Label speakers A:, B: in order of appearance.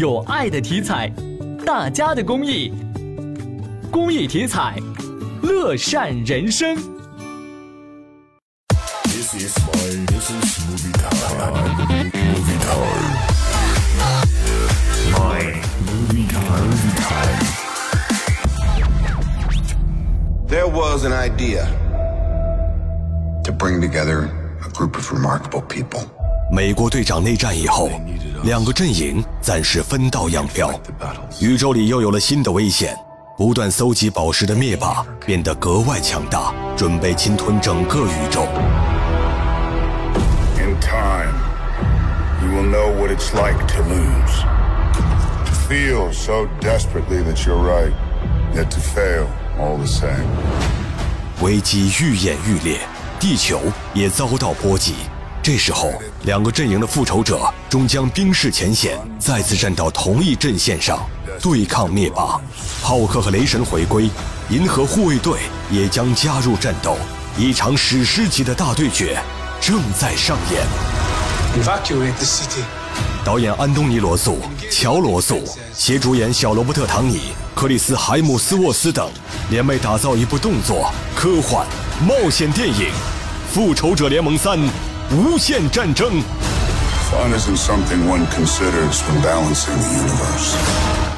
A: 有爱的体彩，大家的公益，公益体彩，乐善人生。This is my, this is movie time, movie time, my movie time, movie time. There was an idea to bring together a group of remarkable people. 美国队长内战以后，两个阵营暂时分道扬镳。宇宙里又有了新的危险，不断搜集宝石的灭霸变得格外强大，准备侵吞整个宇宙。In time, you will know what it's like to lose. To feel so desperately that you're right, yet to fail all the same. 危机愈演愈烈，地球也遭到波及。这时候，两个阵营的复仇者终将冰释前嫌，再次站到同一阵线上对抗灭霸。浩克和雷神回归，银河护卫队也将加入战斗。一场史诗级的大对决正在上演。Evacuate the city. 导演安东尼·罗素、乔·罗素携主演小罗伯特·唐尼、克里斯·海姆斯沃斯等，联袂打造一部动作、科幻、冒险电影《复仇者联盟三》。无限战争。Fun isn't something one considers when balancing the universe.